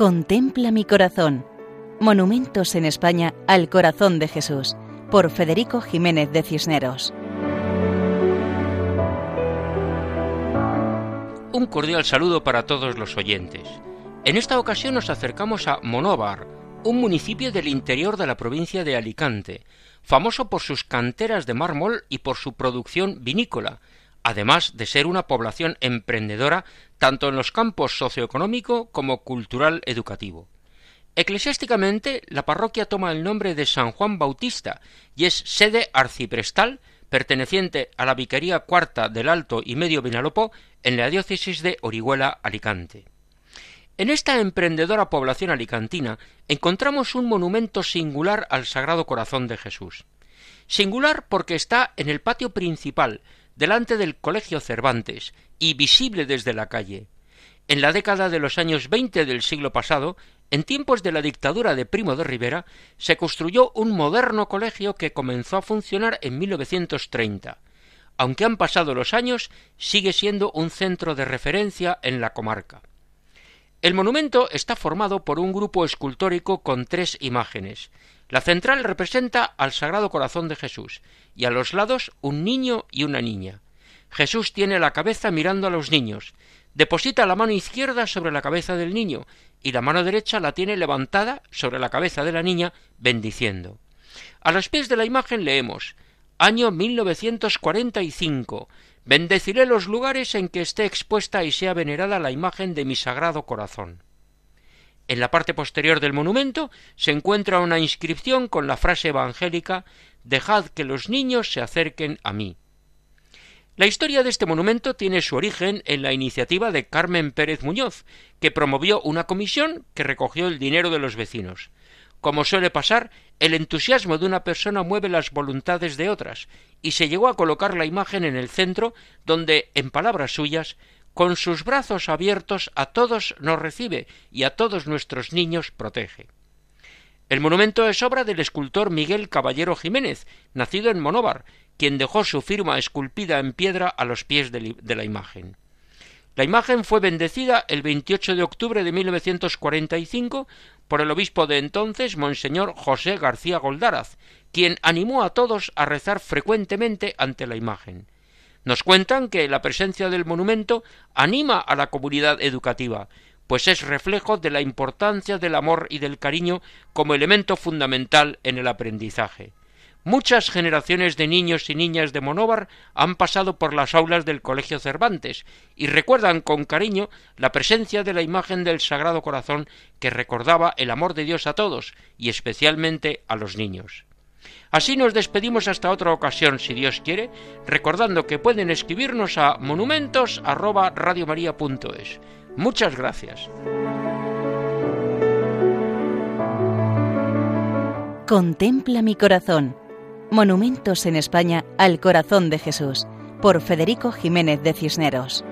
Contempla mi corazón. Monumentos en España al corazón de Jesús, por Federico Jiménez de Cisneros. Un cordial saludo para todos los oyentes. En esta ocasión nos acercamos a Monóvar, un municipio del interior de la provincia de Alicante, famoso por sus canteras de mármol y por su producción vinícola, además de ser una población emprendedora tanto en los campos socioeconómico como cultural educativo. Eclesiásticamente, la parroquia toma el nombre de San Juan Bautista y es sede arciprestal perteneciente a la Vicaría Cuarta del Alto y Medio Vinalopó en la diócesis de Orihuela Alicante. En esta emprendedora población alicantina encontramos un monumento singular al Sagrado Corazón de Jesús. Singular porque está en el patio principal, delante del Colegio Cervantes y visible desde la calle. En la década de los años veinte del siglo pasado, en tiempos de la dictadura de Primo de Rivera, se construyó un moderno colegio que comenzó a funcionar en 1930. Aunque han pasado los años, sigue siendo un centro de referencia en la comarca. El monumento está formado por un grupo escultórico con tres imágenes, la central representa al Sagrado Corazón de Jesús y a los lados un niño y una niña. Jesús tiene la cabeza mirando a los niños, deposita la mano izquierda sobre la cabeza del niño y la mano derecha la tiene levantada sobre la cabeza de la niña, bendiciendo. A los pies de la imagen leemos Año 1945. Bendeciré los lugares en que esté expuesta y sea venerada la imagen de mi sagrado corazón. En la parte posterior del monumento se encuentra una inscripción con la frase evangélica Dejad que los niños se acerquen a mí. La historia de este monumento tiene su origen en la iniciativa de Carmen Pérez Muñoz, que promovió una comisión que recogió el dinero de los vecinos. Como suele pasar, el entusiasmo de una persona mueve las voluntades de otras, y se llegó a colocar la imagen en el centro, donde, en palabras suyas, con sus brazos abiertos a todos nos recibe y a todos nuestros niños protege. El monumento es obra del escultor Miguel Caballero Jiménez, nacido en Monóvar, quien dejó su firma esculpida en piedra a los pies de la imagen. La imagen fue bendecida el 28 de octubre de 1945 por el obispo de entonces, Monseñor José García Goldaraz, quien animó a todos a rezar frecuentemente ante la imagen. Nos cuentan que la presencia del monumento anima a la comunidad educativa, pues es reflejo de la importancia del amor y del cariño como elemento fundamental en el aprendizaje. Muchas generaciones de niños y niñas de Monóvar han pasado por las aulas del Colegio Cervantes y recuerdan con cariño la presencia de la imagen del Sagrado Corazón que recordaba el amor de Dios a todos y especialmente a los niños. Así nos despedimos hasta otra ocasión, si Dios quiere, recordando que pueden escribirnos a monumentos@radiomaria.es. Muchas gracias. Contempla mi corazón. Monumentos en España al corazón de Jesús, por Federico Jiménez de Cisneros.